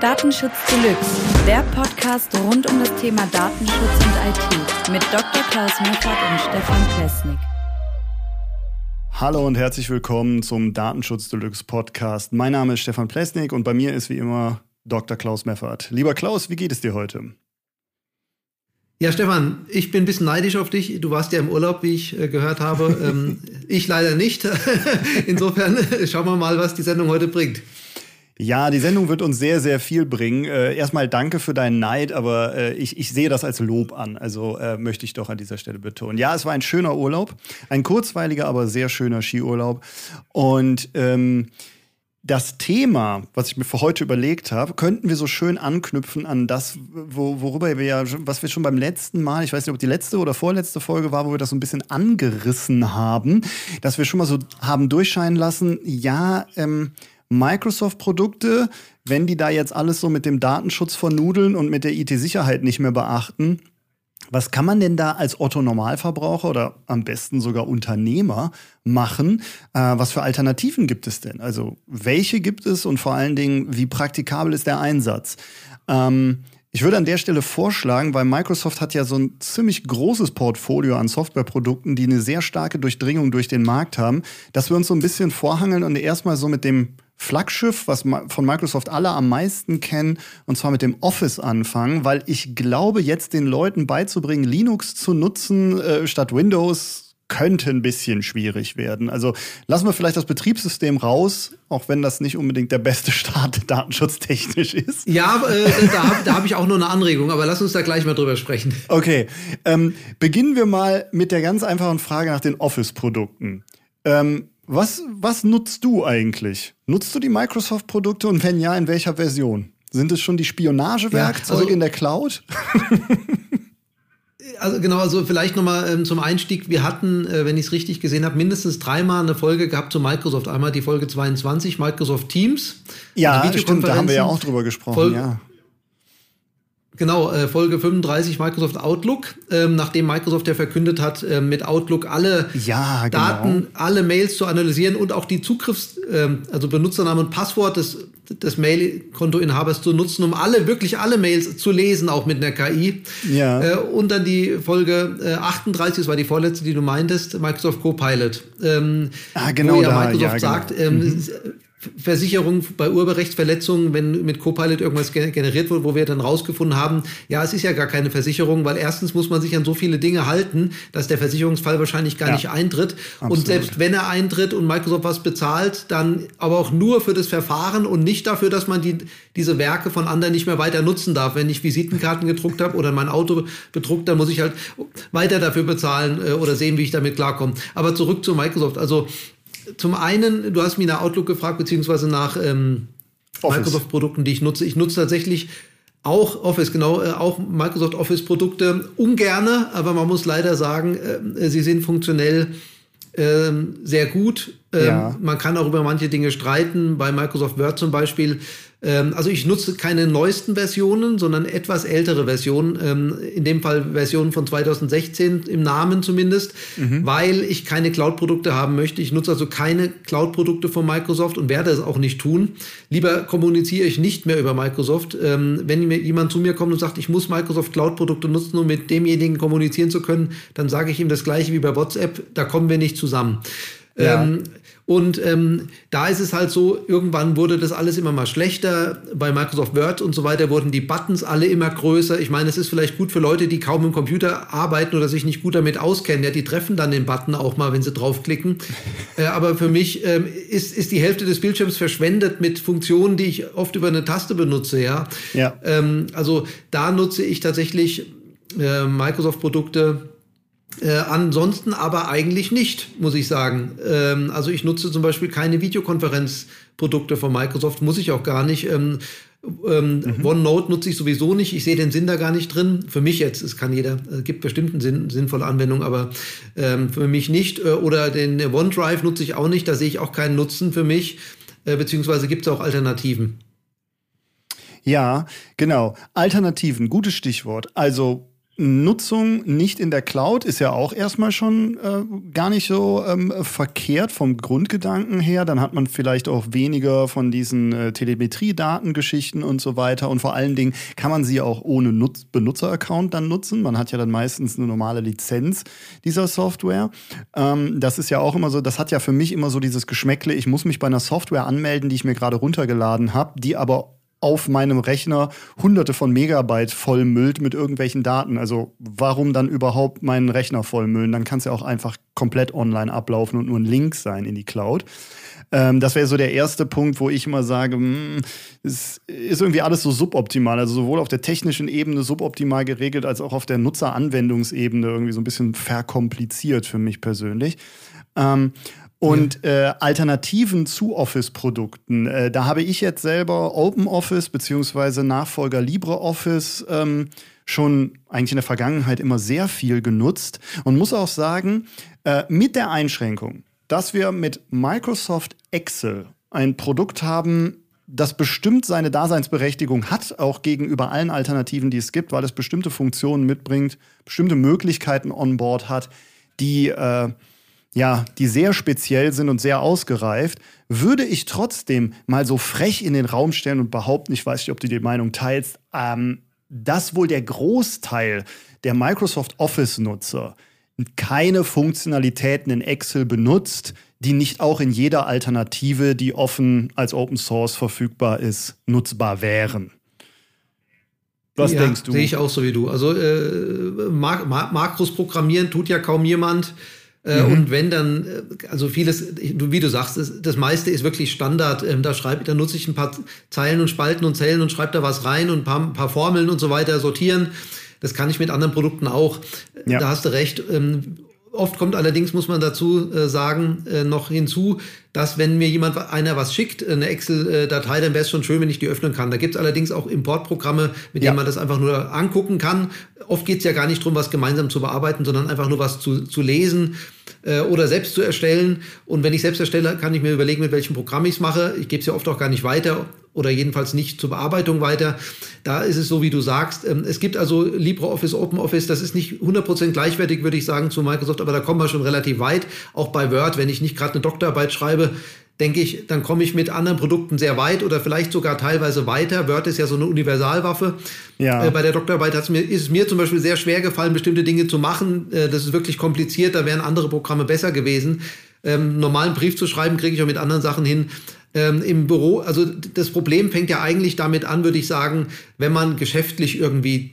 Datenschutz Deluxe, der Podcast rund um das Thema Datenschutz und IT mit Dr. Klaus Meffert und Stefan Plesnik. Hallo und herzlich willkommen zum Datenschutz Deluxe Podcast. Mein Name ist Stefan Plesnik und bei mir ist wie immer Dr. Klaus Meffert. Lieber Klaus, wie geht es dir heute? Ja, Stefan, ich bin ein bisschen neidisch auf dich. Du warst ja im Urlaub, wie ich äh, gehört habe. ähm, ich leider nicht. Insofern äh, schauen wir mal, was die Sendung heute bringt. Ja, die Sendung wird uns sehr, sehr viel bringen. Äh, erstmal danke für deinen Neid, aber äh, ich, ich sehe das als Lob an. Also äh, möchte ich doch an dieser Stelle betonen. Ja, es war ein schöner Urlaub. Ein kurzweiliger, aber sehr schöner Skiurlaub. Und ähm, das Thema, was ich mir für heute überlegt habe, könnten wir so schön anknüpfen an das, wo, worüber wir ja, was wir schon beim letzten Mal, ich weiß nicht, ob die letzte oder vorletzte Folge war, wo wir das so ein bisschen angerissen haben, dass wir schon mal so haben durchscheinen lassen, ja, ähm, Microsoft-Produkte, wenn die da jetzt alles so mit dem Datenschutz vernudeln und mit der IT-Sicherheit nicht mehr beachten, was kann man denn da als Otto Normalverbraucher oder am besten sogar Unternehmer machen? Äh, was für Alternativen gibt es denn? Also welche gibt es und vor allen Dingen, wie praktikabel ist der Einsatz? Ähm, ich würde an der Stelle vorschlagen, weil Microsoft hat ja so ein ziemlich großes Portfolio an Softwareprodukten, die eine sehr starke Durchdringung durch den Markt haben, dass wir uns so ein bisschen vorhangeln und erstmal so mit dem Flaggschiff, was von Microsoft alle am meisten kennen, und zwar mit dem Office anfangen, weil ich glaube, jetzt den Leuten beizubringen, Linux zu nutzen äh, statt Windows, könnte ein bisschen schwierig werden. Also lassen wir vielleicht das Betriebssystem raus, auch wenn das nicht unbedingt der beste Start datenschutztechnisch ist. Ja, äh, da, da habe ich auch nur eine Anregung, aber lass uns da gleich mal drüber sprechen. Okay, ähm, beginnen wir mal mit der ganz einfachen Frage nach den Office-Produkten. Ähm, was, was nutzt du eigentlich? Nutzt du die Microsoft-Produkte und wenn ja, in welcher Version? Sind es schon die Spionagewerkzeuge ja, also, in der Cloud? also genau, also vielleicht nochmal ähm, zum Einstieg. Wir hatten, äh, wenn ich es richtig gesehen habe, mindestens dreimal eine Folge gehabt zu Microsoft. Einmal die Folge 22, Microsoft Teams. Ja, stimmt, da haben wir ja auch drüber gesprochen. Folge, ja. Genau, äh, Folge 35 Microsoft Outlook, ähm, nachdem Microsoft ja verkündet hat, äh, mit Outlook alle ja, genau. Daten, alle Mails zu analysieren und auch die Zugriffs-, äh, also Benutzernamen und Passwort des, des Mail-Kontoinhabers zu nutzen, um alle, wirklich alle Mails zu lesen, auch mit einer KI. Ja. Äh, und dann die Folge äh, 38, das war die vorletzte, die du meintest, Microsoft Copilot. Ähm, ah, genau, wo ja da, Microsoft ja, genau. sagt, ähm, mhm Versicherung bei Urheberrechtsverletzungen, wenn mit Copilot irgendwas generiert wird, wo wir dann rausgefunden haben, ja, es ist ja gar keine Versicherung, weil erstens muss man sich an so viele Dinge halten, dass der Versicherungsfall wahrscheinlich gar ja, nicht eintritt. Absolut. Und selbst wenn er eintritt und Microsoft was bezahlt, dann aber auch nur für das Verfahren und nicht dafür, dass man die, diese Werke von anderen nicht mehr weiter nutzen darf. Wenn ich Visitenkarten gedruckt habe oder mein Auto bedruckt, dann muss ich halt weiter dafür bezahlen äh, oder sehen, wie ich damit klarkomme. Aber zurück zu Microsoft. Also zum einen, du hast mich nach Outlook gefragt, beziehungsweise nach ähm, Microsoft-Produkten, die ich nutze. Ich nutze tatsächlich auch Office, genau, äh, auch Microsoft Office-Produkte ungerne, aber man muss leider sagen, äh, sie sind funktionell äh, sehr gut. Ähm, ja. Man kann auch über manche Dinge streiten. Bei Microsoft Word zum Beispiel ähm, also ich nutze keine neuesten Versionen, sondern etwas ältere Versionen, ähm, in dem Fall Versionen von 2016 im Namen zumindest, mhm. weil ich keine Cloud-Produkte haben möchte. Ich nutze also keine Cloud-Produkte von Microsoft und werde es auch nicht tun. Lieber kommuniziere ich nicht mehr über Microsoft. Ähm, wenn mir jemand zu mir kommt und sagt, ich muss Microsoft Cloud-Produkte nutzen, um mit demjenigen kommunizieren zu können, dann sage ich ihm das gleiche wie bei WhatsApp, da kommen wir nicht zusammen. Ja. Ähm, und ähm, da ist es halt so, irgendwann wurde das alles immer mal schlechter. Bei Microsoft Word und so weiter wurden die Buttons alle immer größer. Ich meine, es ist vielleicht gut für Leute, die kaum im Computer arbeiten oder sich nicht gut damit auskennen. Ja, die treffen dann den Button auch mal, wenn sie draufklicken. äh, aber für mich ähm, ist, ist die Hälfte des Bildschirms verschwendet mit Funktionen, die ich oft über eine Taste benutze. Ja. ja. Ähm, also da nutze ich tatsächlich äh, Microsoft-Produkte äh, ansonsten aber eigentlich nicht, muss ich sagen. Ähm, also ich nutze zum Beispiel keine Videokonferenzprodukte von Microsoft, muss ich auch gar nicht. Ähm, ähm, mhm. OneNote nutze ich sowieso nicht. Ich sehe den Sinn da gar nicht drin. Für mich jetzt, es kann jeder, es gibt bestimmt eine Sinn, sinnvolle Anwendung, aber ähm, für mich nicht. Äh, oder den OneDrive nutze ich auch nicht. Da sehe ich auch keinen Nutzen für mich. Äh, beziehungsweise gibt es auch Alternativen. Ja, genau. Alternativen, gutes Stichwort. Also Nutzung nicht in der Cloud ist ja auch erstmal schon äh, gar nicht so ähm, verkehrt vom Grundgedanken her. Dann hat man vielleicht auch weniger von diesen äh, Telemetrie-Datengeschichten und so weiter. Und vor allen Dingen kann man sie auch ohne Nutz Benutzer-Account dann nutzen. Man hat ja dann meistens eine normale Lizenz dieser Software. Ähm, das ist ja auch immer so, das hat ja für mich immer so dieses Geschmäckle, ich muss mich bei einer Software anmelden, die ich mir gerade runtergeladen habe, die aber auf meinem Rechner hunderte von Megabyte vollmüllt mit irgendwelchen Daten. Also warum dann überhaupt meinen Rechner vollmüllen? Dann kann es ja auch einfach komplett online ablaufen und nur ein Link sein in die Cloud. Ähm, das wäre so der erste Punkt, wo ich immer sage, hm, es ist irgendwie alles so suboptimal. Also sowohl auf der technischen Ebene suboptimal geregelt, als auch auf der Nutzeranwendungsebene irgendwie so ein bisschen verkompliziert für mich persönlich. Ähm, und äh, Alternativen zu Office-Produkten. Äh, da habe ich jetzt selber OpenOffice beziehungsweise Nachfolger LibreOffice ähm, schon eigentlich in der Vergangenheit immer sehr viel genutzt und muss auch sagen, äh, mit der Einschränkung, dass wir mit Microsoft Excel ein Produkt haben, das bestimmt seine Daseinsberechtigung hat, auch gegenüber allen Alternativen, die es gibt, weil es bestimmte Funktionen mitbringt, bestimmte Möglichkeiten on board hat, die äh, ja, die sehr speziell sind und sehr ausgereift, würde ich trotzdem mal so frech in den Raum stellen und behaupten, ich weiß nicht, ob du die Meinung teilst, ähm, dass wohl der Großteil der Microsoft Office-Nutzer keine Funktionalitäten in Excel benutzt, die nicht auch in jeder Alternative, die offen als Open Source verfügbar ist, nutzbar wären. Was ja, denkst du? Sehe ich auch so wie du. Also äh, Mak Makros programmieren tut ja kaum jemand. Äh, mhm. Und wenn dann, äh, also vieles, wie du sagst, das, das meiste ist wirklich Standard. Ähm, da schreibe, da nutze ich ein paar Zeilen und Spalten und Zellen und schreibe da was rein und ein paar, ein paar Formeln und so weiter sortieren. Das kann ich mit anderen Produkten auch. Ja. Da hast du recht. Oft kommt allerdings, muss man dazu äh, sagen, noch hinzu, dass wenn mir jemand einer was schickt, eine Excel-Datei, dann wäre es schon schön, wenn ich die öffnen kann. Da gibt es allerdings auch Importprogramme, mit ja. denen man das einfach nur angucken kann. Oft geht es ja gar nicht darum, was gemeinsam zu bearbeiten, sondern einfach nur was zu, zu lesen äh, oder selbst zu erstellen. Und wenn ich selbst erstelle, kann ich mir überlegen, mit welchem Programm ich es mache. Ich gebe es ja oft auch gar nicht weiter oder jedenfalls nicht zur Bearbeitung weiter. Da ist es so, wie du sagst. Ähm, es gibt also LibreOffice, OpenOffice, das ist nicht 100% gleichwertig, würde ich sagen, zu Microsoft, aber da kommen wir schon relativ weit. Auch bei Word, wenn ich nicht gerade eine Doktorarbeit schreibe, denke ich, dann komme ich mit anderen Produkten sehr weit oder vielleicht sogar teilweise weiter. Word ist ja so eine Universalwaffe. Ja. Äh, bei der Doktorarbeit mir, ist es mir zum Beispiel sehr schwer gefallen, bestimmte Dinge zu machen. Äh, das ist wirklich kompliziert, da wären andere Programme besser gewesen. Ähm, normalen Brief zu schreiben, kriege ich auch mit anderen Sachen hin. Ähm, Im Büro, also das Problem fängt ja eigentlich damit an, würde ich sagen, wenn man geschäftlich irgendwie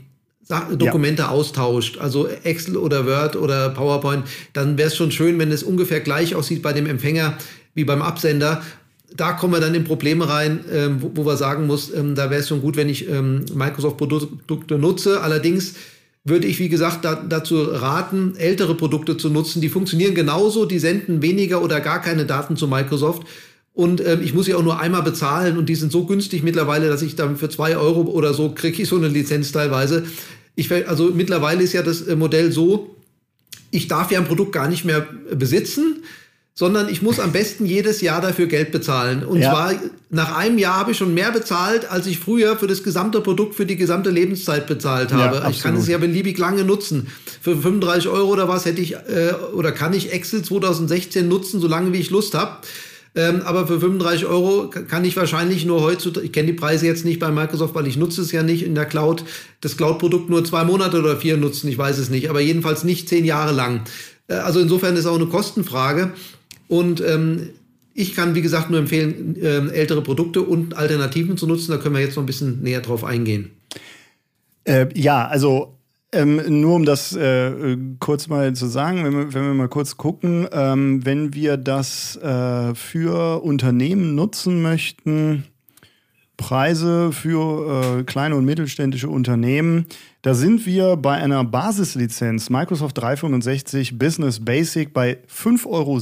Dokumente ja. austauscht, also Excel oder Word oder PowerPoint, dann wäre es schon schön, wenn es ungefähr gleich aussieht bei dem Empfänger wie beim Absender. Da kommen wir dann in Probleme rein, ähm, wo, wo, wir sagen muss, ähm, da wäre es schon gut, wenn ich ähm, Microsoft-Produkte nutze. Allerdings würde ich, wie gesagt, da, dazu raten, ältere Produkte zu nutzen. Die funktionieren genauso, die senden weniger oder gar keine Daten zu Microsoft. Und ähm, ich muss sie auch nur einmal bezahlen und die sind so günstig mittlerweile, dass ich dann für zwei Euro oder so kriege ich so eine Lizenz teilweise. Ich, also mittlerweile ist ja das äh, Modell so, ich darf ja ein Produkt gar nicht mehr besitzen sondern ich muss am besten jedes Jahr dafür Geld bezahlen. Und ja. zwar nach einem Jahr habe ich schon mehr bezahlt, als ich früher für das gesamte Produkt für die gesamte Lebenszeit bezahlt habe. Ja, ich kann es ja beliebig lange nutzen. Für 35 Euro oder was hätte ich äh, oder kann ich Excel 2016 nutzen, solange wie ich Lust habe. Ähm, aber für 35 Euro kann ich wahrscheinlich nur heutzutage, ich kenne die Preise jetzt nicht bei Microsoft, weil ich nutze es ja nicht in der Cloud, das Cloud-Produkt nur zwei Monate oder vier nutzen, ich weiß es nicht, aber jedenfalls nicht zehn Jahre lang. Äh, also insofern ist auch eine Kostenfrage. Und ähm, ich kann, wie gesagt, nur empfehlen, äh, ältere Produkte und Alternativen zu nutzen. Da können wir jetzt noch ein bisschen näher drauf eingehen. Äh, ja, also ähm, nur um das äh, kurz mal zu sagen, wenn wir, wenn wir mal kurz gucken, ähm, wenn wir das äh, für Unternehmen nutzen möchten, Preise für äh, kleine und mittelständische Unternehmen. Da sind wir bei einer Basislizenz Microsoft 365 Business Basic bei 5,60 Euro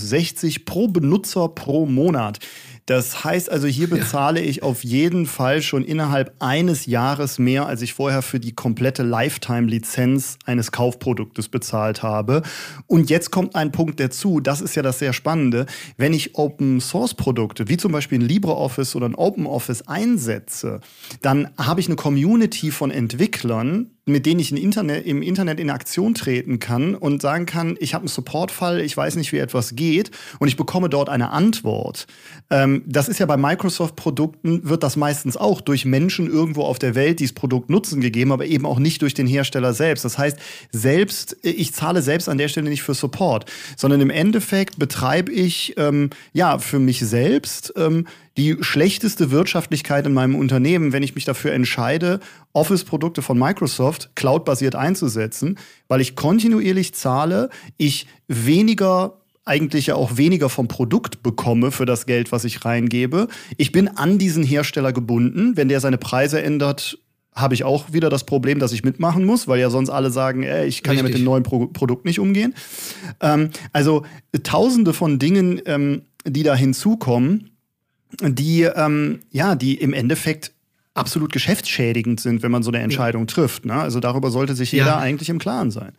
pro Benutzer pro Monat. Das heißt also, hier bezahle ja. ich auf jeden Fall schon innerhalb eines Jahres mehr, als ich vorher für die komplette Lifetime-Lizenz eines Kaufproduktes bezahlt habe. Und jetzt kommt ein Punkt dazu, das ist ja das sehr Spannende. Wenn ich Open-Source-Produkte, wie zum Beispiel ein LibreOffice oder ein OpenOffice einsetze, dann habe ich eine Community von Entwicklern, mit denen ich Internet, im Internet in Aktion treten kann und sagen kann, ich habe einen Supportfall, ich weiß nicht, wie etwas geht und ich bekomme dort eine Antwort. Ähm, das ist ja bei Microsoft-Produkten, wird das meistens auch durch Menschen irgendwo auf der Welt, die das Produkt nutzen, gegeben, aber eben auch nicht durch den Hersteller selbst. Das heißt, selbst, ich zahle selbst an der Stelle nicht für Support, sondern im Endeffekt betreibe ich ähm, ja für mich selbst ähm, die schlechteste Wirtschaftlichkeit in meinem Unternehmen, wenn ich mich dafür entscheide, Office-Produkte von Microsoft cloud-basiert einzusetzen, weil ich kontinuierlich zahle, ich weniger eigentlich ja auch weniger vom Produkt bekomme für das Geld, was ich reingebe. Ich bin an diesen Hersteller gebunden. Wenn der seine Preise ändert, habe ich auch wieder das Problem, dass ich mitmachen muss, weil ja sonst alle sagen, ey, ich kann Richtig. ja mit dem neuen Pro Produkt nicht umgehen. Ähm, also tausende von Dingen, ähm, die da hinzukommen die, ähm, ja, die im Endeffekt absolut geschäftsschädigend sind, wenn man so eine Entscheidung trifft. Ne? Also darüber sollte sich jeder ja. eigentlich im Klaren sein.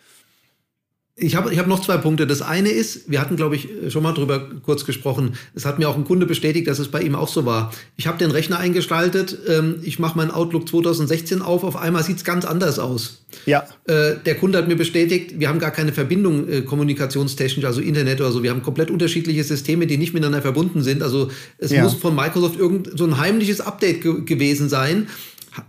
Ich habe ich hab noch zwei Punkte. Das eine ist, wir hatten, glaube ich, schon mal drüber kurz gesprochen. Es hat mir auch ein Kunde bestätigt, dass es bei ihm auch so war. Ich habe den Rechner eingeschaltet, ähm, ich mache meinen Outlook 2016 auf, auf einmal sieht es ganz anders aus. Ja. Äh, der Kunde hat mir bestätigt, wir haben gar keine Verbindung äh, kommunikationstechnisch, also Internet oder so. Wir haben komplett unterschiedliche Systeme, die nicht miteinander verbunden sind. Also es ja. muss von Microsoft irgend so ein heimliches Update ge gewesen sein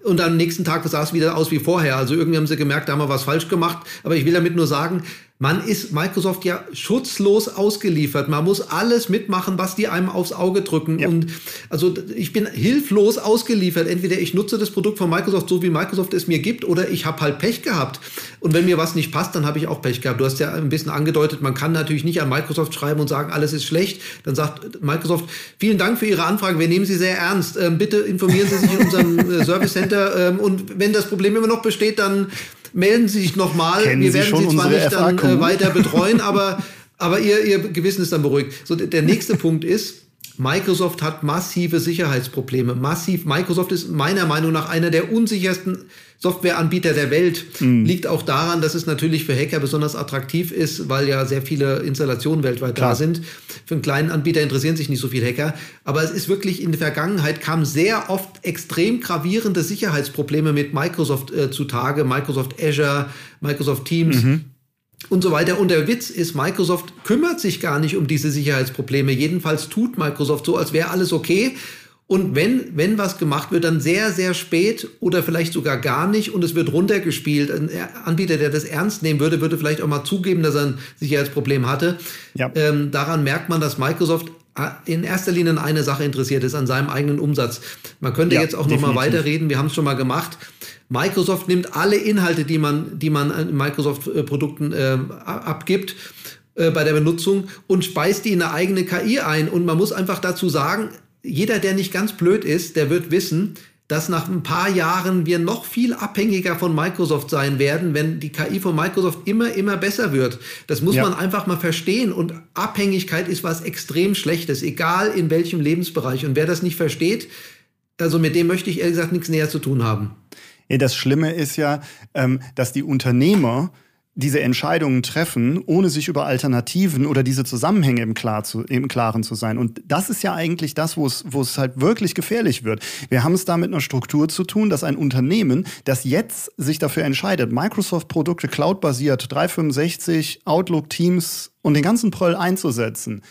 und am nächsten Tag sah es wieder aus wie vorher. Also irgendwie haben sie gemerkt, da haben wir was falsch gemacht. Aber ich will damit nur sagen, man ist Microsoft ja schutzlos ausgeliefert. Man muss alles mitmachen, was die einem aufs Auge drücken. Ja. Und also ich bin hilflos ausgeliefert. Entweder ich nutze das Produkt von Microsoft so, wie Microsoft es mir gibt, oder ich habe halt Pech gehabt. Und wenn mir was nicht passt, dann habe ich auch Pech gehabt. Du hast ja ein bisschen angedeutet, man kann natürlich nicht an Microsoft schreiben und sagen, alles ist schlecht. Dann sagt Microsoft, vielen Dank für Ihre Anfrage, wir nehmen Sie sehr ernst. Ähm, bitte informieren Sie sich in unserem äh, Service Center. Ähm, und wenn das Problem immer noch besteht, dann melden Sie sich nochmal. Wir werden Sie zwar nicht dann äh, weiter betreuen, aber, aber ihr, ihr Gewissen ist dann beruhigt. So, der nächste Punkt ist, Microsoft hat massive Sicherheitsprobleme. Massiv. Microsoft ist meiner Meinung nach einer der unsichersten Softwareanbieter der Welt. Mhm. Liegt auch daran, dass es natürlich für Hacker besonders attraktiv ist, weil ja sehr viele Installationen weltweit Klar. da sind. Für einen kleinen Anbieter interessieren sich nicht so viele Hacker. Aber es ist wirklich in der Vergangenheit kamen sehr oft extrem gravierende Sicherheitsprobleme mit Microsoft äh, zutage. Microsoft Azure, Microsoft Teams. Mhm und so weiter. Und der Witz ist, Microsoft kümmert sich gar nicht um diese Sicherheitsprobleme. Jedenfalls tut Microsoft so, als wäre alles okay. Und wenn, wenn was gemacht wird, dann sehr, sehr spät oder vielleicht sogar gar nicht und es wird runtergespielt. Ein Anbieter, der das ernst nehmen würde, würde vielleicht auch mal zugeben, dass er ein Sicherheitsproblem hatte. Ja. Ähm, daran merkt man, dass Microsoft äh, in erster Linie an eine Sache interessiert ist, an seinem eigenen Umsatz. Man könnte ja, jetzt auch definitiv. noch mal weiterreden, wir haben es schon mal gemacht. Microsoft nimmt alle Inhalte, die man, die man an Microsoft-Produkten äh, abgibt, äh, bei der Benutzung und speist die in eine eigene KI ein. Und man muss einfach dazu sagen, jeder, der nicht ganz blöd ist, der wird wissen, dass nach ein paar Jahren wir noch viel abhängiger von Microsoft sein werden, wenn die KI von Microsoft immer, immer besser wird. Das muss ja. man einfach mal verstehen. Und Abhängigkeit ist was extrem Schlechtes, egal in welchem Lebensbereich. Und wer das nicht versteht, also mit dem möchte ich ehrlich gesagt nichts näher zu tun haben. Das Schlimme ist ja, ähm, dass die Unternehmer diese Entscheidungen treffen, ohne sich über Alternativen oder diese Zusammenhänge im, Klar zu, im Klaren zu sein. Und das ist ja eigentlich das, wo es, wo es halt wirklich gefährlich wird. Wir haben es da mit einer Struktur zu tun, dass ein Unternehmen, das jetzt sich dafür entscheidet, Microsoft-Produkte cloud-basiert, 365, Outlook, Teams und den ganzen Pröll einzusetzen,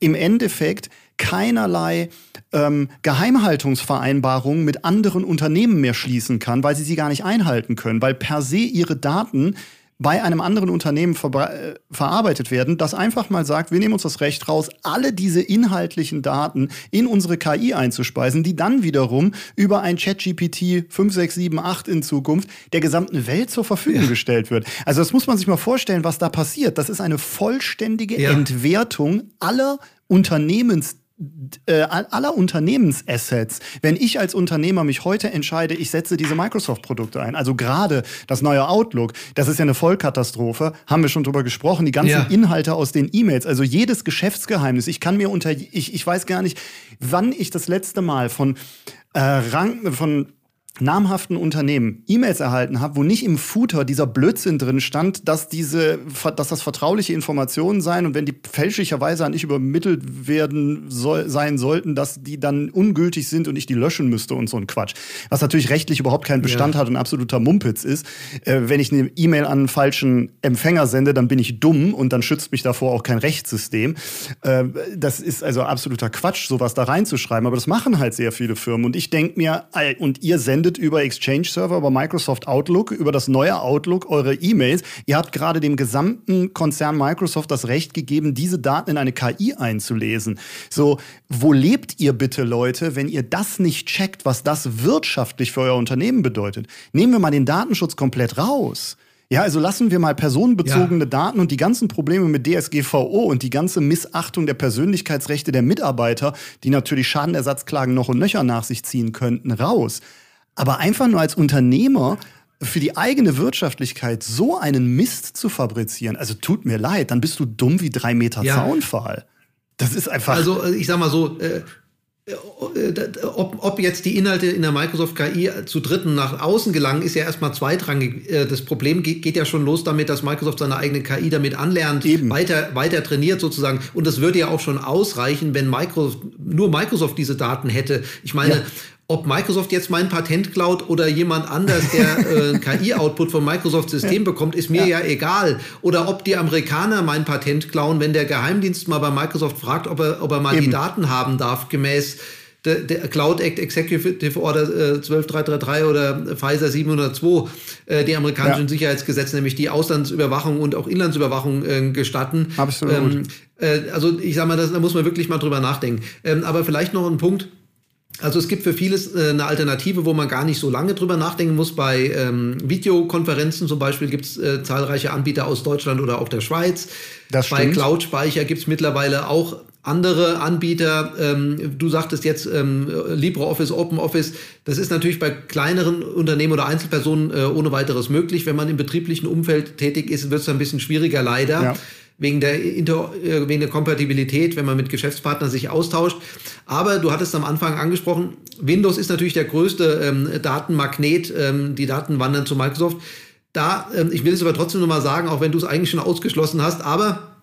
im Endeffekt keinerlei ähm, Geheimhaltungsvereinbarungen mit anderen Unternehmen mehr schließen kann, weil sie sie gar nicht einhalten können, weil per se ihre Daten bei einem anderen Unternehmen ver äh, verarbeitet werden, das einfach mal sagt, wir nehmen uns das Recht raus, alle diese inhaltlichen Daten in unsere KI einzuspeisen, die dann wiederum über ein ChatGPT 5678 in Zukunft der gesamten Welt zur Verfügung ja. gestellt wird. Also das muss man sich mal vorstellen, was da passiert. Das ist eine vollständige ja. Entwertung aller Unternehmens äh, aller Unternehmensassets, wenn ich als Unternehmer mich heute entscheide, ich setze diese Microsoft-Produkte ein, also gerade das neue Outlook, das ist ja eine Vollkatastrophe, haben wir schon drüber gesprochen, die ganzen ja. Inhalte aus den E-Mails, also jedes Geschäftsgeheimnis, ich kann mir unter, ich, ich weiß gar nicht, wann ich das letzte Mal von äh, Rang, von namhaften Unternehmen E-Mails erhalten habe, wo nicht im Footer dieser Blödsinn drin stand, dass diese, dass das vertrauliche Informationen seien und wenn die fälschlicherweise an ich übermittelt werden soll, sein sollten, dass die dann ungültig sind und ich die löschen müsste und so ein Quatsch. Was natürlich rechtlich überhaupt keinen Bestand ja. hat und absoluter Mumpitz ist. Äh, wenn ich eine E-Mail an einen falschen Empfänger sende, dann bin ich dumm und dann schützt mich davor auch kein Rechtssystem. Äh, das ist also absoluter Quatsch, sowas da reinzuschreiben. Aber das machen halt sehr viele Firmen und ich denke mir, und ihr sendet sendet über Exchange Server, über Microsoft Outlook, über das neue Outlook eure E-Mails. Ihr habt gerade dem gesamten Konzern Microsoft das Recht gegeben, diese Daten in eine KI einzulesen. So, wo lebt ihr bitte, Leute, wenn ihr das nicht checkt, was das wirtschaftlich für euer Unternehmen bedeutet? Nehmen wir mal den Datenschutz komplett raus. Ja, also lassen wir mal personenbezogene ja. Daten und die ganzen Probleme mit DSGVO und die ganze Missachtung der Persönlichkeitsrechte der Mitarbeiter, die natürlich Schadenersatzklagen noch und nöcher nach sich ziehen könnten, raus. Aber einfach nur als Unternehmer für die eigene Wirtschaftlichkeit so einen Mist zu fabrizieren, also tut mir leid, dann bist du dumm wie drei Meter ja. Zaunpfahl. Das ist einfach. Also äh, ich sag mal so, äh, äh, ob, ob, jetzt die Inhalte in der Microsoft KI zu Dritten nach außen gelangen, ist ja erstmal zweitrangig. Äh, das Problem geht, ja schon los damit, dass Microsoft seine eigene KI damit anlernt, weiter, weiter trainiert sozusagen. Und das würde ja auch schon ausreichen, wenn Microsoft, nur Microsoft diese Daten hätte. Ich meine, ja ob Microsoft jetzt mein Patent klaut oder jemand anders, der äh, KI-Output vom Microsoft-System bekommt, ist mir ja. ja. egal. Oder ob die Amerikaner mein Patent klauen, wenn der Geheimdienst mal bei Microsoft fragt, ob er, ob er mal Eben. die Daten haben darf, gemäß der, der Cloud Act Executive Order äh, 12333 oder Pfizer 702, äh, die amerikanischen ja. Sicherheitsgesetze, nämlich die Auslandsüberwachung und auch Inlandsüberwachung äh, gestatten. Absolut. Ähm, äh, also ich sage mal, das, da muss man wirklich mal drüber nachdenken. Ähm, aber vielleicht noch ein Punkt also es gibt für vieles äh, eine Alternative, wo man gar nicht so lange drüber nachdenken muss. Bei ähm, Videokonferenzen zum Beispiel gibt es äh, zahlreiche Anbieter aus Deutschland oder auch der Schweiz. Das Bei Cloud-Speicher gibt es mittlerweile auch andere Anbieter. Ähm, du sagtest jetzt ähm, LibreOffice, OpenOffice. Das ist natürlich bei kleineren Unternehmen oder Einzelpersonen äh, ohne weiteres möglich. Wenn man im betrieblichen Umfeld tätig ist, wird es ein bisschen schwieriger, leider. Ja wegen der, Inter, äh, wegen der Kompatibilität, wenn man mit Geschäftspartnern sich austauscht. Aber du hattest am Anfang angesprochen, Windows ist natürlich der größte ähm, Datenmagnet. Ähm, die Daten wandern zu Microsoft. Da, ähm, ich will es aber trotzdem nochmal sagen, auch wenn du es eigentlich schon ausgeschlossen hast, aber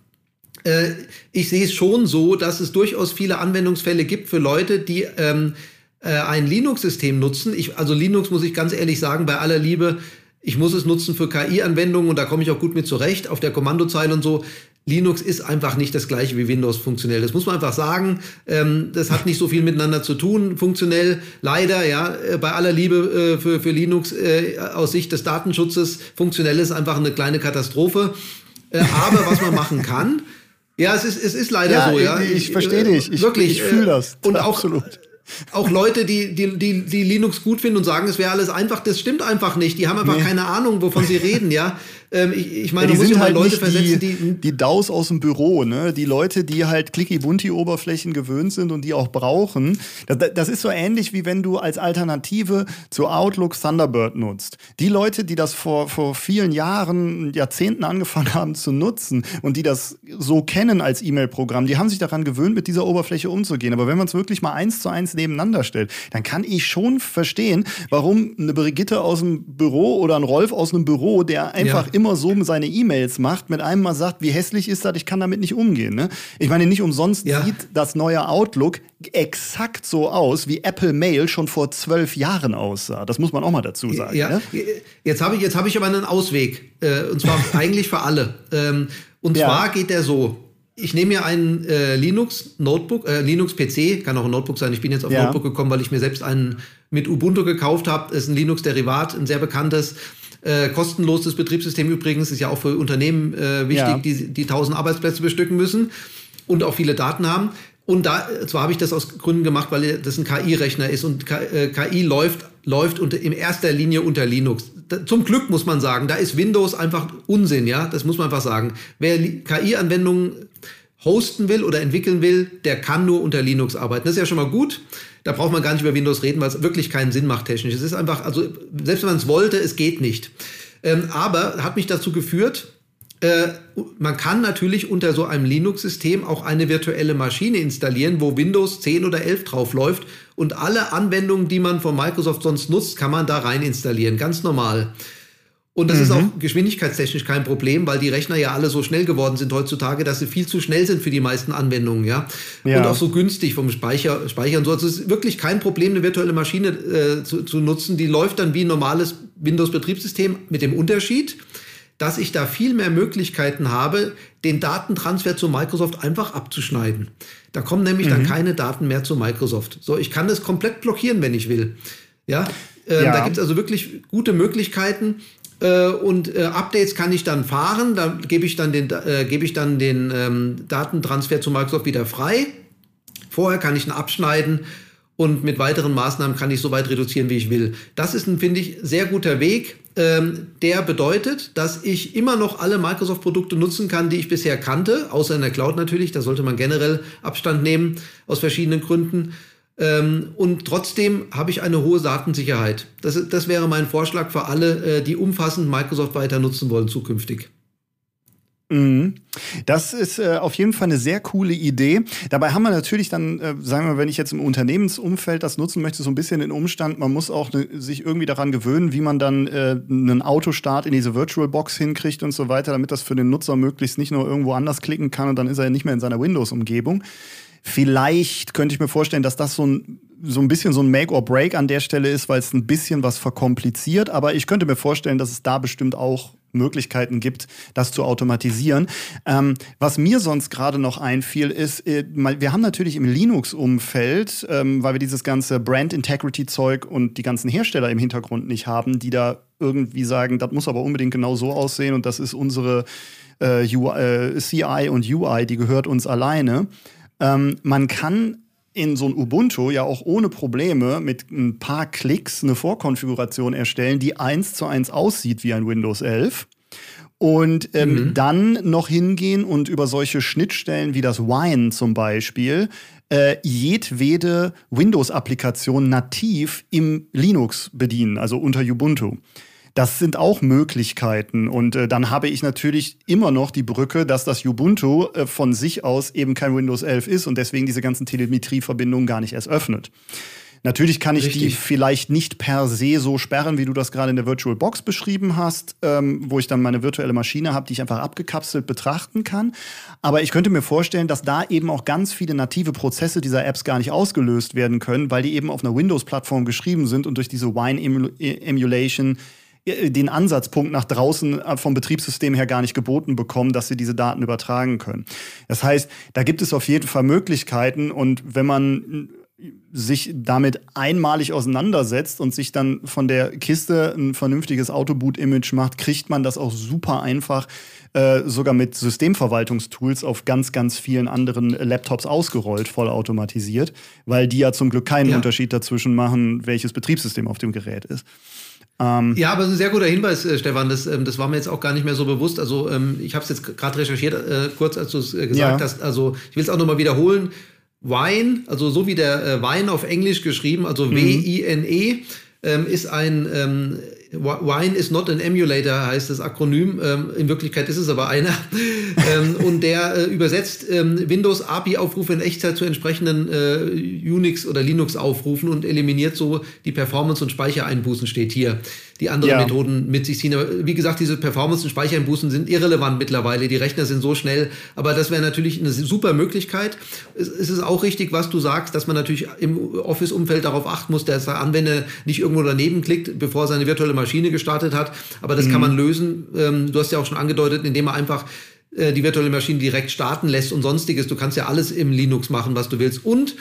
äh, ich sehe es schon so, dass es durchaus viele Anwendungsfälle gibt für Leute, die ähm, äh, ein Linux-System nutzen. Ich, also Linux muss ich ganz ehrlich sagen, bei aller Liebe, ich muss es nutzen für KI-Anwendungen und da komme ich auch gut mit zurecht, auf der Kommandozeile und so. Linux ist einfach nicht das gleiche wie Windows funktionell. Das muss man einfach sagen. Ähm, das hat nicht so viel miteinander zu tun, funktionell. Leider, ja, äh, bei aller Liebe äh, für, für Linux äh, aus Sicht des Datenschutzes, funktionell ist einfach eine kleine Katastrophe. Äh, aber was man machen kann, ja, es ist, es ist leider ja, so, ja. Ich, ich verstehe dich. Ich, wirklich. Ich fühle das. Und auch, absolut auch Leute, die, die, die, die Linux gut finden und sagen, es wäre alles einfach, das stimmt einfach nicht. Die haben einfach nee. keine Ahnung, wovon sie reden, ja. Ähm, ich, ich meine, ja, die sind halt Leute versetzen, die, die, die DAOs aus dem Büro, ne? Die Leute, die halt Clicky-Bunti-Oberflächen gewöhnt sind und die auch brauchen. Das, das ist so ähnlich wie wenn du als Alternative zu Outlook Thunderbird nutzt. Die Leute, die das vor, vor vielen Jahren, Jahrzehnten angefangen haben zu nutzen und die das so kennen als E-Mail-Programm, die haben sich daran gewöhnt, mit dieser Oberfläche umzugehen. Aber wenn man es wirklich mal eins zu eins nebeneinander stellt, dann kann ich schon verstehen, warum eine Brigitte aus dem Büro oder ein Rolf aus einem Büro, der einfach ja immer so seine E-Mails macht, mit einem mal sagt, wie hässlich ist das, ich kann damit nicht umgehen. Ne? Ich meine, nicht umsonst ja. sieht das neue Outlook exakt so aus, wie Apple Mail schon vor zwölf Jahren aussah. Das muss man auch mal dazu sagen. Ja. Ne? Jetzt habe ich, hab ich aber einen Ausweg. Äh, und zwar eigentlich für alle. Ähm, und ja. zwar geht der so. Ich nehme mir einen äh, Linux Notebook, äh, Linux PC, kann auch ein Notebook sein. Ich bin jetzt auf ja. Notebook gekommen, weil ich mir selbst einen mit Ubuntu gekauft habe. Ist ein Linux Derivat, ein sehr bekanntes. Äh, kostenloses Betriebssystem übrigens ist ja auch für Unternehmen äh, wichtig, ja. die, die 1000 Arbeitsplätze bestücken müssen und auch viele Daten haben. Und da, zwar habe ich das aus Gründen gemacht, weil das ein KI-Rechner ist und KI äh, läuft, läuft unter, in erster Linie unter Linux. Da, zum Glück muss man sagen, da ist Windows einfach Unsinn, ja, das muss man einfach sagen. Wer KI-Anwendungen hosten will oder entwickeln will, der kann nur unter Linux arbeiten. Das ist ja schon mal gut. Da braucht man gar nicht über Windows reden, weil es wirklich keinen Sinn macht technisch. Es ist einfach, also selbst wenn man es wollte, es geht nicht. Ähm, aber hat mich dazu geführt, äh, man kann natürlich unter so einem Linux-System auch eine virtuelle Maschine installieren, wo Windows 10 oder 11 drauf läuft und alle Anwendungen, die man von Microsoft sonst nutzt, kann man da rein installieren, ganz normal. Und das mhm. ist auch geschwindigkeitstechnisch kein Problem, weil die Rechner ja alle so schnell geworden sind heutzutage, dass sie viel zu schnell sind für die meisten Anwendungen, ja. ja. Und auch so günstig vom Speicher, Speicher und so. Also es ist wirklich kein Problem, eine virtuelle Maschine äh, zu, zu nutzen. Die läuft dann wie ein normales Windows-Betriebssystem mit dem Unterschied, dass ich da viel mehr Möglichkeiten habe, den Datentransfer zu Microsoft einfach abzuschneiden. Da kommen nämlich mhm. dann keine Daten mehr zu Microsoft. So, ich kann das komplett blockieren, wenn ich will. Ja, äh, ja. da gibt es also wirklich gute Möglichkeiten. Äh, und äh, Updates kann ich dann fahren. Da gebe ich dann den, äh, gebe ich dann den ähm, Datentransfer zu Microsoft wieder frei. Vorher kann ich ihn abschneiden und mit weiteren Maßnahmen kann ich so weit reduzieren, wie ich will. Das ist ein, finde ich, sehr guter Weg. Ähm, der bedeutet, dass ich immer noch alle Microsoft-Produkte nutzen kann, die ich bisher kannte, außer in der Cloud natürlich. Da sollte man generell Abstand nehmen aus verschiedenen Gründen. Ähm, und trotzdem habe ich eine hohe Datensicherheit. Das, das wäre mein Vorschlag für alle, äh, die umfassend Microsoft weiter nutzen wollen zukünftig. Mhm. Das ist äh, auf jeden Fall eine sehr coole Idee. Dabei haben wir natürlich dann, äh, sagen wir, wenn ich jetzt im Unternehmensumfeld das nutzen möchte, so ein bisschen den Umstand, man muss auch ne, sich irgendwie daran gewöhnen, wie man dann äh, einen Autostart in diese Virtual Box hinkriegt und so weiter, damit das für den Nutzer möglichst nicht nur irgendwo anders klicken kann und dann ist er nicht mehr in seiner Windows-Umgebung. Vielleicht könnte ich mir vorstellen, dass das so ein, so ein bisschen so ein Make or Break an der Stelle ist, weil es ein bisschen was verkompliziert. Aber ich könnte mir vorstellen, dass es da bestimmt auch Möglichkeiten gibt, das zu automatisieren. Ähm, was mir sonst gerade noch einfiel, ist, äh, wir haben natürlich im Linux-Umfeld, ähm, weil wir dieses ganze Brand Integrity-Zeug und die ganzen Hersteller im Hintergrund nicht haben, die da irgendwie sagen, das muss aber unbedingt genau so aussehen und das ist unsere äh, UI, äh, CI und UI, die gehört uns alleine. Ähm, man kann in so ein Ubuntu ja auch ohne Probleme mit ein paar Klicks eine Vorkonfiguration erstellen, die eins zu eins aussieht wie ein Windows 11. Und ähm, mhm. dann noch hingehen und über solche Schnittstellen wie das Wine zum Beispiel äh, jedwede Windows-Applikation nativ im Linux bedienen, also unter Ubuntu. Das sind auch Möglichkeiten. Und äh, dann habe ich natürlich immer noch die Brücke, dass das Ubuntu äh, von sich aus eben kein Windows 11 ist und deswegen diese ganzen Telemetrieverbindungen gar nicht erst öffnet. Natürlich kann ich Richtig. die vielleicht nicht per se so sperren, wie du das gerade in der Virtual Box beschrieben hast, ähm, wo ich dann meine virtuelle Maschine habe, die ich einfach abgekapselt betrachten kann. Aber ich könnte mir vorstellen, dass da eben auch ganz viele native Prozesse dieser Apps gar nicht ausgelöst werden können, weil die eben auf einer Windows-Plattform geschrieben sind und durch diese Wine-Emulation äh, den Ansatzpunkt nach draußen äh, vom Betriebssystem her gar nicht geboten bekommen, dass sie diese Daten übertragen können. Das heißt, da gibt es auf jeden Fall Möglichkeiten und wenn man äh, sich damit einmalig auseinandersetzt und sich dann von der Kiste ein vernünftiges Autoboot-Image macht, kriegt man das auch super einfach äh, sogar mit Systemverwaltungstools auf ganz, ganz vielen anderen Laptops ausgerollt, vollautomatisiert, weil die ja zum Glück keinen ja. Unterschied dazwischen machen, welches Betriebssystem auf dem Gerät ist. Ähm ja, aber es ist ein sehr guter Hinweis, äh, Stefan. Das, ähm, das war mir jetzt auch gar nicht mehr so bewusst. Also ähm, ich habe es jetzt gerade recherchiert, äh, kurz als du es äh, gesagt ja. hast. Also ich will es auch nochmal wiederholen. Wine, also so wie der äh, Wein auf Englisch geschrieben, also mhm. W-I-N-E, ähm, ist ein ähm, Wine is not an emulator heißt das Akronym. Ähm, in Wirklichkeit ist es aber einer. ähm, und der äh, übersetzt ähm, Windows API-Aufrufe in Echtzeit zu entsprechenden äh, Unix- oder Linux-Aufrufen und eliminiert so die Performance- und Speichereinbußen, steht hier die andere ja. Methoden mit sich ziehen. Aber wie gesagt, diese Performance- und Speichereinbußen sind irrelevant mittlerweile. Die Rechner sind so schnell. Aber das wäre natürlich eine super Möglichkeit. Es, ist auch richtig, was du sagst, dass man natürlich im Office-Umfeld darauf achten muss, dass der Anwender nicht irgendwo daneben klickt, bevor seine virtuelle Maschine gestartet hat. Aber das mhm. kann man lösen. Ähm, du hast ja auch schon angedeutet, indem man einfach äh, die virtuelle Maschine direkt starten lässt und sonstiges. Du kannst ja alles im Linux machen, was du willst. Und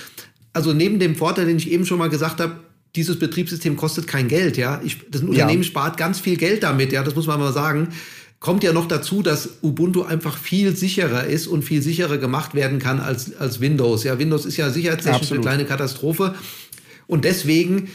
also neben dem Vorteil, den ich eben schon mal gesagt habe, dieses Betriebssystem kostet kein Geld, ja. Ich, das Unternehmen ja. spart ganz viel Geld damit, ja, das muss man mal sagen. Kommt ja noch dazu, dass Ubuntu einfach viel sicherer ist und viel sicherer gemacht werden kann als, als Windows. Ja, Windows ist ja sicherheitstechnisch eine kleine Katastrophe. Und deswegen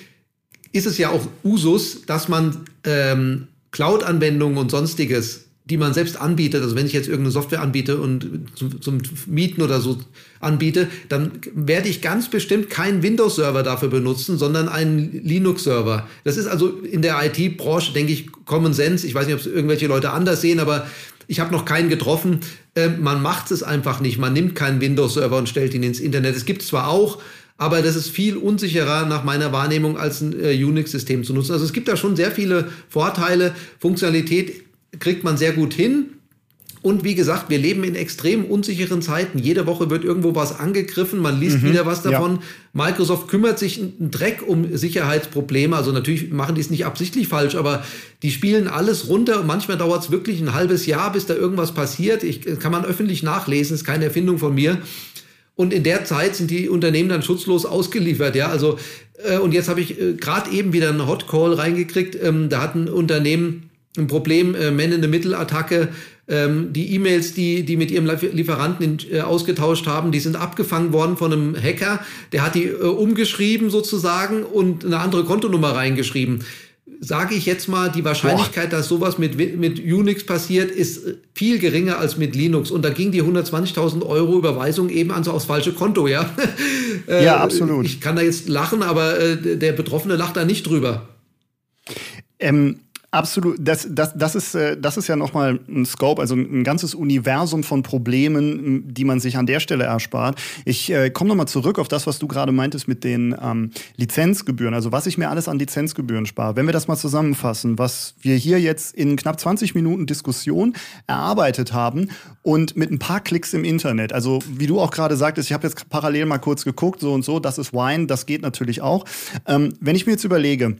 ist es ja auch Usus, dass man ähm, Cloud-Anwendungen und sonstiges die man selbst anbietet, also wenn ich jetzt irgendeine Software anbiete und zum, zum Mieten oder so anbiete, dann werde ich ganz bestimmt keinen Windows-Server dafür benutzen, sondern einen Linux-Server. Das ist also in der IT-Branche, denke ich, Common Sense. Ich weiß nicht, ob es irgendwelche Leute anders sehen, aber ich habe noch keinen getroffen. Äh, man macht es einfach nicht. Man nimmt keinen Windows-Server und stellt ihn ins Internet. Es gibt zwar auch, aber das ist viel unsicherer nach meiner Wahrnehmung als ein äh, Unix-System zu nutzen. Also es gibt da schon sehr viele Vorteile. Funktionalität kriegt man sehr gut hin. Und wie gesagt, wir leben in extrem unsicheren Zeiten. Jede Woche wird irgendwo was angegriffen, man liest mhm, wieder was davon. Ja. Microsoft kümmert sich einen Dreck um Sicherheitsprobleme. Also natürlich machen die es nicht absichtlich falsch, aber die spielen alles runter. Manchmal dauert es wirklich ein halbes Jahr, bis da irgendwas passiert. Ich, kann man öffentlich nachlesen, ist keine Erfindung von mir. Und in der Zeit sind die Unternehmen dann schutzlos ausgeliefert. Ja, also äh, und jetzt habe ich äh, gerade eben wieder einen Hot Call reingekriegt. Ähm, da hat ein Unternehmen ein Problem, äh, Man-in-the-Middle-Attacke. Ähm, die E-Mails, die die mit ihrem Lieferanten in, äh, ausgetauscht haben, die sind abgefangen worden von einem Hacker. Der hat die äh, umgeschrieben sozusagen und eine andere Kontonummer reingeschrieben. Sage ich jetzt mal, die Wahrscheinlichkeit, Boah. dass sowas mit, mit Unix passiert, ist äh, viel geringer als mit Linux. Und da ging die 120.000 Euro Überweisung eben an so aufs falsche Konto, ja. Äh, ja, absolut. Ich kann da jetzt lachen, aber äh, der Betroffene lacht da nicht drüber. Ähm, Absolut, das, das, das, ist, äh, das ist ja nochmal ein Scope, also ein ganzes Universum von Problemen, die man sich an der Stelle erspart. Ich äh, komme nochmal zurück auf das, was du gerade meintest mit den ähm, Lizenzgebühren, also was ich mir alles an Lizenzgebühren spare. Wenn wir das mal zusammenfassen, was wir hier jetzt in knapp 20 Minuten Diskussion erarbeitet haben und mit ein paar Klicks im Internet, also wie du auch gerade sagtest, ich habe jetzt parallel mal kurz geguckt, so und so, das ist Wine, das geht natürlich auch. Ähm, wenn ich mir jetzt überlege,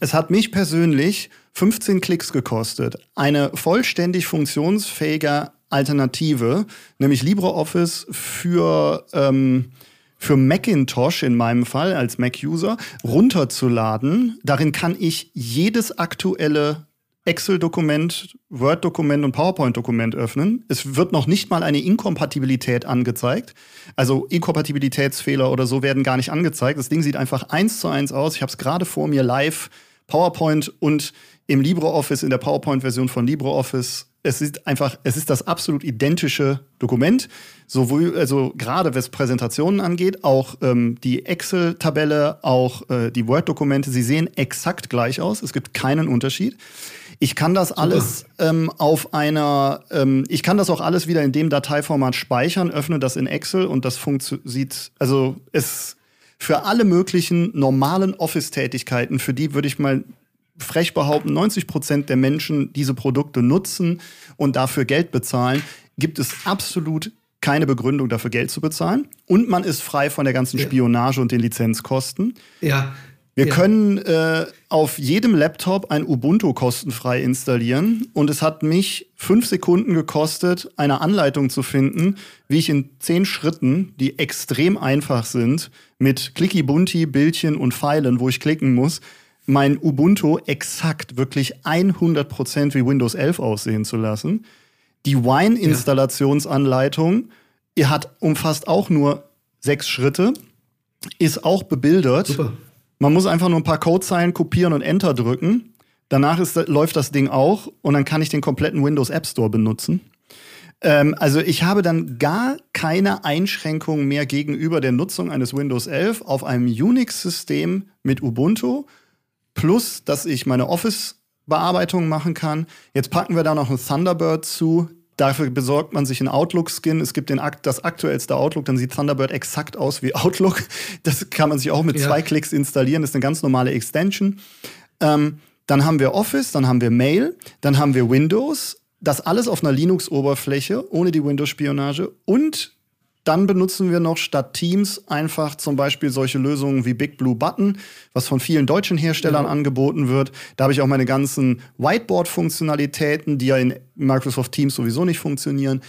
es hat mich persönlich 15 Klicks gekostet, eine vollständig funktionsfähige Alternative, nämlich LibreOffice für, ähm, für Macintosh in meinem Fall als Mac-User runterzuladen. Darin kann ich jedes aktuelle Excel-Dokument, Word-Dokument und PowerPoint-Dokument öffnen. Es wird noch nicht mal eine Inkompatibilität angezeigt. Also Inkompatibilitätsfehler oder so werden gar nicht angezeigt. Das Ding sieht einfach eins zu eins aus. Ich habe es gerade vor mir live, PowerPoint und im LibreOffice, in der PowerPoint-Version von LibreOffice. Es ist einfach, es ist das absolut identische Dokument. Sowohl, also gerade was Präsentationen angeht, auch ähm, die Excel-Tabelle, auch äh, die Word-Dokumente, sie sehen exakt gleich aus. Es gibt keinen Unterschied. Ich kann das Super. alles ähm, auf einer, ähm, ich kann das auch alles wieder in dem Dateiformat speichern, öffne das in Excel und das sieht, also es für alle möglichen normalen Office-Tätigkeiten, für die würde ich mal frech behaupten, 90 Prozent der Menschen diese Produkte nutzen und dafür Geld bezahlen, gibt es absolut keine Begründung dafür Geld zu bezahlen. Und man ist frei von der ganzen Spionage und den Lizenzkosten. Ja. Wir ja. können äh, auf jedem Laptop ein Ubuntu kostenfrei installieren und es hat mich fünf Sekunden gekostet, eine Anleitung zu finden, wie ich in zehn Schritten, die extrem einfach sind, mit Clicky Bunti, Bildchen und Pfeilen, wo ich klicken muss, mein Ubuntu exakt wirklich 100% wie Windows 11 aussehen zu lassen. Die Wine-Installationsanleitung ja. hat umfasst auch nur sechs Schritte, ist auch bebildert. Super. Man muss einfach nur ein paar Codezeilen kopieren und Enter drücken. Danach ist, läuft das Ding auch und dann kann ich den kompletten Windows App Store benutzen. Ähm, also ich habe dann gar keine Einschränkungen mehr gegenüber der Nutzung eines Windows 11 auf einem Unix-System mit Ubuntu. Plus, dass ich meine Office-Bearbeitung machen kann. Jetzt packen wir da noch ein Thunderbird zu. Dafür besorgt man sich einen Outlook-Skin. Es gibt den, das aktuellste Outlook, dann sieht Thunderbird exakt aus wie Outlook. Das kann man sich auch mit ja. zwei Klicks installieren. Das ist eine ganz normale Extension. Ähm, dann haben wir Office, dann haben wir Mail, dann haben wir Windows. Das alles auf einer Linux-Oberfläche, ohne die Windows-Spionage. Und dann benutzen wir noch statt Teams einfach zum Beispiel solche Lösungen wie Big Blue Button, was von vielen deutschen Herstellern ja. angeboten wird. Da habe ich auch meine ganzen Whiteboard-Funktionalitäten, die ja in Microsoft Teams sowieso nicht funktionieren,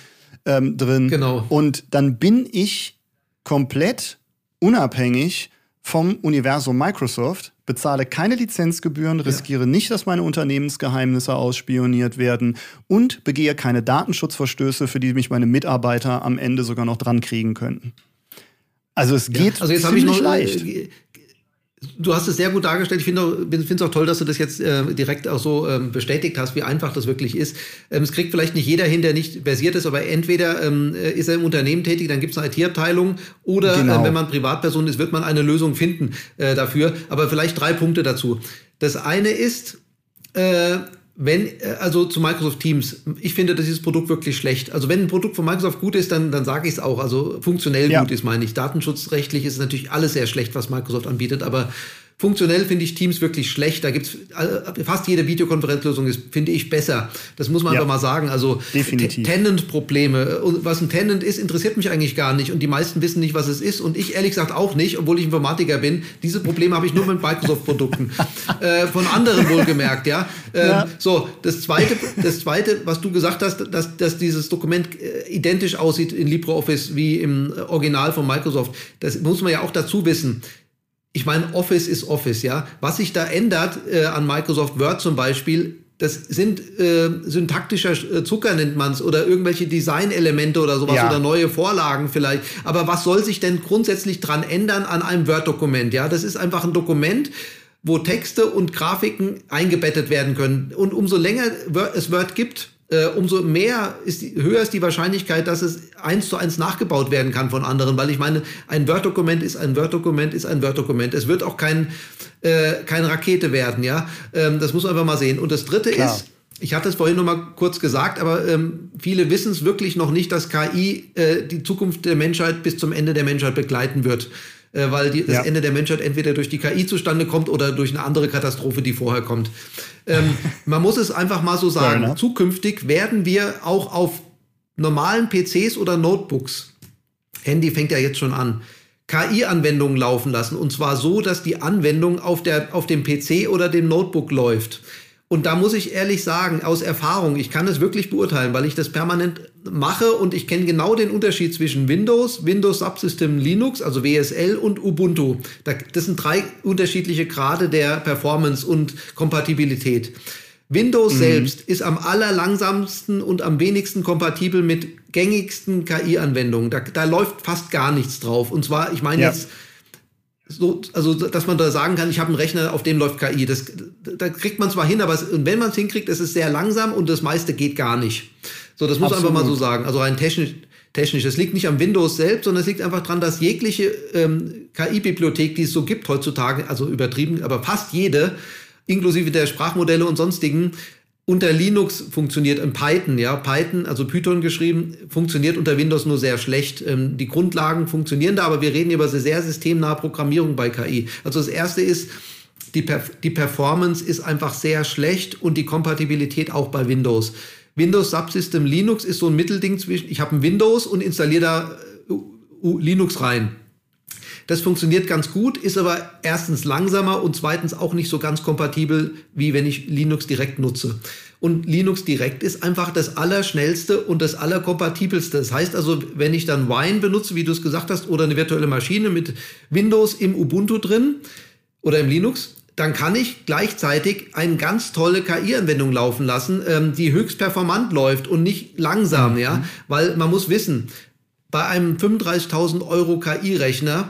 ähm, drin. Genau. Und dann bin ich komplett unabhängig vom Universum Microsoft, bezahle keine Lizenzgebühren, riskiere ja. nicht, dass meine Unternehmensgeheimnisse ausspioniert werden und begehe keine Datenschutzverstöße, für die mich meine Mitarbeiter am Ende sogar noch dran kriegen könnten. Also es geht ja, also jetzt ziemlich noch, leicht. Du hast es sehr gut dargestellt. Ich finde es auch toll, dass du das jetzt äh, direkt auch so ähm, bestätigt hast, wie einfach das wirklich ist. Ähm, es kriegt vielleicht nicht jeder hin, der nicht versiert ist, aber entweder ähm, äh, ist er im Unternehmen tätig, dann gibt es eine IT-Abteilung, oder äh, genau. äh, wenn man Privatperson ist, wird man eine Lösung finden äh, dafür. Aber vielleicht drei Punkte dazu. Das eine ist, äh, wenn, äh, also zu Microsoft Teams, ich finde dieses Produkt wirklich schlecht. Also wenn ein Produkt von Microsoft gut ist, dann, dann sage ich es auch. Also funktionell ja. gut ist, meine ich. Datenschutzrechtlich ist natürlich alles sehr schlecht, was Microsoft anbietet, aber Funktionell finde ich Teams wirklich schlecht. Da gibt es äh, fast jede Videokonferenzlösung ist, finde ich, besser. Das muss man ja, einfach mal sagen. Also Tenant-Probleme. Was ein Tenant ist, interessiert mich eigentlich gar nicht. Und die meisten wissen nicht, was es ist. Und ich ehrlich gesagt auch nicht, obwohl ich Informatiker bin. Diese Probleme habe ich nur mit Microsoft-Produkten. äh, von anderen wohlgemerkt, ja. Ähm, ja. So, das zweite, das zweite, was du gesagt hast, dass, dass dieses Dokument äh, identisch aussieht in LibreOffice wie im Original von Microsoft. Das muss man ja auch dazu wissen ich meine, Office ist Office, ja. Was sich da ändert äh, an Microsoft Word zum Beispiel, das sind äh, syntaktischer äh, Zucker nennt man es oder irgendwelche Designelemente oder sowas ja. oder neue Vorlagen vielleicht. Aber was soll sich denn grundsätzlich dran ändern an einem Word-Dokument? Ja, das ist einfach ein Dokument, wo Texte und Grafiken eingebettet werden können. Und umso länger es Word gibt, äh, umso mehr ist die, höher ist die Wahrscheinlichkeit, dass es eins zu eins nachgebaut werden kann von anderen, weil ich meine, ein Word-Dokument ist ein Word-Dokument ist ein Word-Dokument. Es wird auch kein, äh, keine Rakete werden, ja. Ähm, das muss man einfach mal sehen. Und das dritte Klar. ist, ich hatte es vorhin noch mal kurz gesagt, aber ähm, viele wissen es wirklich noch nicht, dass KI äh, die Zukunft der Menschheit bis zum Ende der Menschheit begleiten wird äh, weil die, das ja. Ende der Menschheit entweder durch die KI zustande kommt oder durch eine andere Katastrophe, die vorher kommt. Ähm, man muss es einfach mal so sagen. Zukünftig werden wir auch auf normalen PCs oder Notebooks, Handy fängt ja jetzt schon an, KI-Anwendungen laufen lassen. Und zwar so, dass die Anwendung auf, der, auf dem PC oder dem Notebook läuft. Und da muss ich ehrlich sagen, aus Erfahrung, ich kann es wirklich beurteilen, weil ich das permanent mache und ich kenne genau den Unterschied zwischen Windows, Windows Subsystem Linux, also WSL und Ubuntu. Das sind drei unterschiedliche Grade der Performance und Kompatibilität. Windows mhm. selbst ist am allerlangsamsten und am wenigsten kompatibel mit gängigsten KI-Anwendungen. Da, da läuft fast gar nichts drauf. Und zwar, ich meine ja. jetzt so, also dass man da sagen kann, ich habe einen Rechner, auf dem läuft KI. Das, da kriegt man zwar hin, aber es, wenn man es hinkriegt, ist es sehr langsam und das meiste geht gar nicht. So, das muss man einfach mal so sagen. Also rein technisch, technisch. Es liegt nicht am Windows selbst, sondern es liegt einfach daran, dass jegliche ähm, KI-Bibliothek, die es so gibt heutzutage, also übertrieben, aber fast jede, inklusive der Sprachmodelle und sonstigen, unter Linux funktioniert in Python, ja, Python, also Python geschrieben, funktioniert unter Windows nur sehr schlecht. Ähm, die Grundlagen funktionieren da, aber wir reden über sehr systemnahe Programmierung bei KI. Also das erste ist, die, Perf die Performance ist einfach sehr schlecht und die Kompatibilität auch bei Windows. Windows Subsystem Linux ist so ein Mittelding zwischen, ich habe ein Windows und installiere da uh, Linux rein. Das funktioniert ganz gut, ist aber erstens langsamer und zweitens auch nicht so ganz kompatibel, wie wenn ich Linux direkt nutze. Und Linux direkt ist einfach das allerschnellste und das allerkompatibelste. Das heißt also, wenn ich dann Wine benutze, wie du es gesagt hast, oder eine virtuelle Maschine mit Windows im Ubuntu drin oder im Linux, dann kann ich gleichzeitig eine ganz tolle KI-Anwendung laufen lassen, ähm, die höchst performant läuft und nicht langsam, mhm. ja, weil man muss wissen, bei einem 35.000 Euro KI-Rechner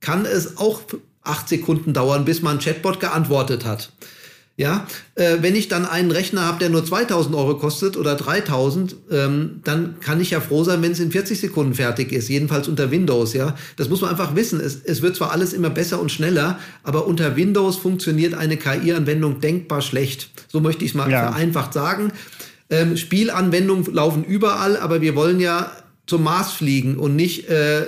kann es auch acht Sekunden dauern, bis man Chatbot geantwortet hat. Ja, äh, wenn ich dann einen Rechner habe, der nur 2000 Euro kostet oder 3000, ähm, dann kann ich ja froh sein, wenn es in 40 Sekunden fertig ist, jedenfalls unter Windows. Ja, das muss man einfach wissen. Es, es wird zwar alles immer besser und schneller, aber unter Windows funktioniert eine KI-Anwendung denkbar schlecht. So möchte ich es mal ja. vereinfacht sagen. Ähm, Spielanwendungen laufen überall, aber wir wollen ja zum Mars fliegen und nicht äh,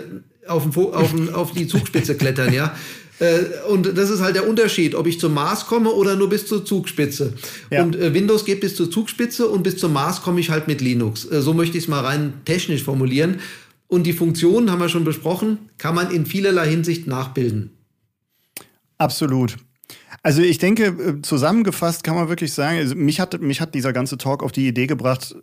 auf, den, auf, den, auf die Zugspitze klettern, ja. Äh, und das ist halt der Unterschied, ob ich zum Mars komme oder nur bis zur Zugspitze. Ja. Und äh, Windows geht bis zur Zugspitze und bis zum Mars komme ich halt mit Linux. Äh, so möchte ich es mal rein technisch formulieren. Und die Funktionen, haben wir schon besprochen, kann man in vielerlei Hinsicht nachbilden. Absolut. Also ich denke, zusammengefasst kann man wirklich sagen, also mich, hat, mich hat dieser ganze Talk auf die Idee gebracht,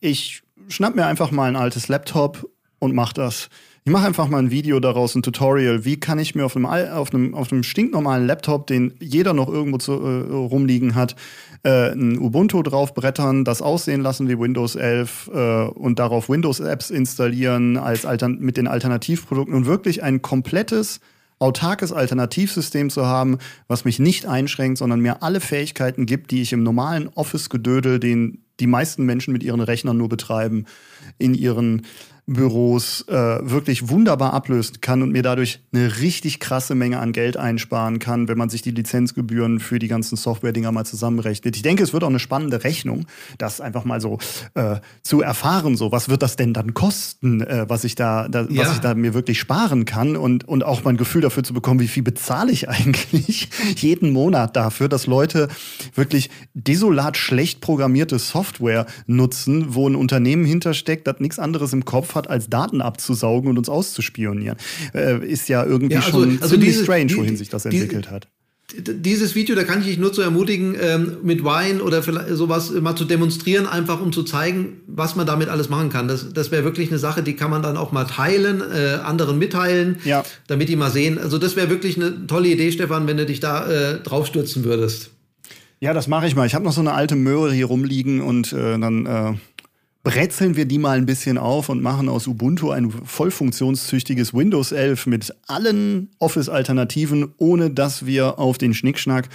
ich schnapp mir einfach mal ein altes Laptop und mach das. Ich mache einfach mal ein Video daraus, ein Tutorial. Wie kann ich mir auf einem, auf einem, auf einem stinknormalen Laptop, den jeder noch irgendwo zu, äh, rumliegen hat, äh, ein Ubuntu draufbrettern, das aussehen lassen wie Windows 11 äh, und darauf Windows-Apps installieren als Altern mit den Alternativprodukten und wirklich ein komplettes autarkes Alternativsystem zu haben, was mich nicht einschränkt, sondern mir alle Fähigkeiten gibt, die ich im normalen Office-Gedödel, den die meisten Menschen mit ihren Rechnern nur betreiben, in ihren Büros äh, wirklich wunderbar ablösen kann und mir dadurch eine richtig krasse Menge an Geld einsparen kann, wenn man sich die Lizenzgebühren für die ganzen Software-Dinger mal zusammenrechnet. Ich denke, es wird auch eine spannende Rechnung, das einfach mal so äh, zu erfahren, so was wird das denn dann kosten, äh, was ich da, da ja. was ich da mir wirklich sparen kann und, und auch mal ein Gefühl dafür zu bekommen, wie viel bezahle ich eigentlich jeden Monat dafür, dass Leute wirklich desolat schlecht programmierte Software nutzen, wo ein Unternehmen hintersteckt, das nichts anderes im Kopf hat, als Daten abzusaugen und uns auszuspionieren. Äh, ist ja irgendwie ja, also, schon also ziemlich diese, strange, wohin die, sich das entwickelt hat dieses Video, da kann ich dich nur zu ermutigen, ähm, mit Wine oder sowas mal zu demonstrieren, einfach um zu zeigen, was man damit alles machen kann. Das, das wäre wirklich eine Sache, die kann man dann auch mal teilen, äh, anderen mitteilen, ja. damit die mal sehen. Also das wäre wirklich eine tolle Idee, Stefan, wenn du dich da äh, draufstürzen würdest. Ja, das mache ich mal. Ich habe noch so eine alte Möhre hier rumliegen und äh, dann äh, brezeln wir die mal ein bisschen auf und machen aus Ubuntu ein voll funktionstüchtiges Windows 11 mit allen Office-Alternativen, ohne dass wir auf den Schnickschnack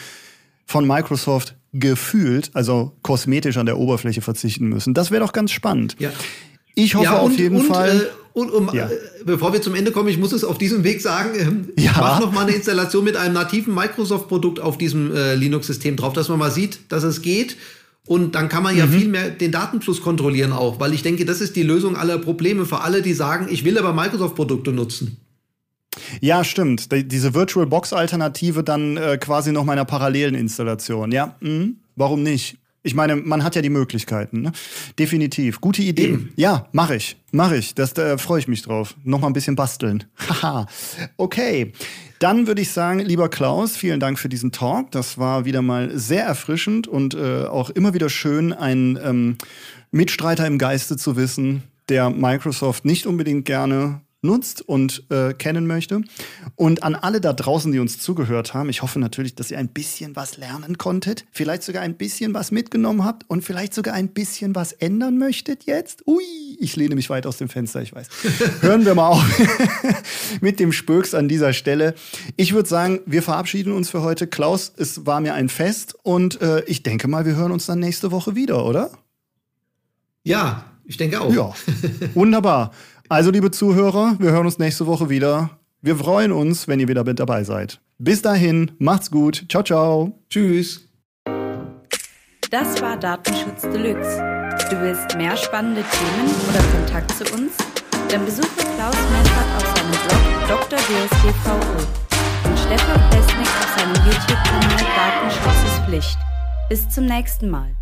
von Microsoft gefühlt, also kosmetisch an der Oberfläche verzichten müssen. Das wäre doch ganz spannend. Ja. Ich hoffe ja, und, auf jeden und, Fall. Äh, und um, ja. äh, bevor wir zum Ende kommen, ich muss es auf diesem Weg sagen, äh, ja. mach noch mal eine Installation mit einem nativen Microsoft-Produkt auf diesem äh, Linux-System drauf, dass man mal sieht, dass es geht und dann kann man ja mhm. viel mehr den Datenfluss kontrollieren auch, weil ich denke, das ist die Lösung aller Probleme für alle, die sagen, ich will aber Microsoft-Produkte nutzen. Ja, stimmt. Diese Virtual Box Alternative dann äh, quasi noch meiner parallelen Installation. Ja, mhm. warum nicht? Ich meine, man hat ja die Möglichkeiten. Ne? Definitiv. Gute Idee. Eben. Ja, mache ich. Mache ich. Das da freue ich mich drauf. Noch mal ein bisschen basteln. Haha. okay. Dann würde ich sagen, lieber Klaus, vielen Dank für diesen Talk. Das war wieder mal sehr erfrischend und äh, auch immer wieder schön, einen ähm, Mitstreiter im Geiste zu wissen, der Microsoft nicht unbedingt gerne nutzt und äh, kennen möchte. Und an alle da draußen, die uns zugehört haben, ich hoffe natürlich, dass ihr ein bisschen was lernen konntet, vielleicht sogar ein bisschen was mitgenommen habt und vielleicht sogar ein bisschen was ändern möchtet jetzt. Ui, ich lehne mich weit aus dem Fenster, ich weiß. Hören wir mal auf mit dem Spöks an dieser Stelle. Ich würde sagen, wir verabschieden uns für heute. Klaus, es war mir ein Fest und äh, ich denke mal, wir hören uns dann nächste Woche wieder, oder? Ja, ich denke auch. Ja, wunderbar. Also, liebe Zuhörer, wir hören uns nächste Woche wieder. Wir freuen uns, wenn ihr wieder mit dabei seid. Bis dahin, macht's gut. Ciao, ciao. Tschüss. Das war Datenschutz Deluxe. Du willst mehr spannende Themen oder Kontakt zu uns? Dann besuche Klaus Meffert auf seinem Blog Dr. DSGVO und Stefan Pesnik auf seinem YouTube-Kanal Datenschutz ist Pflicht. Bis zum nächsten Mal.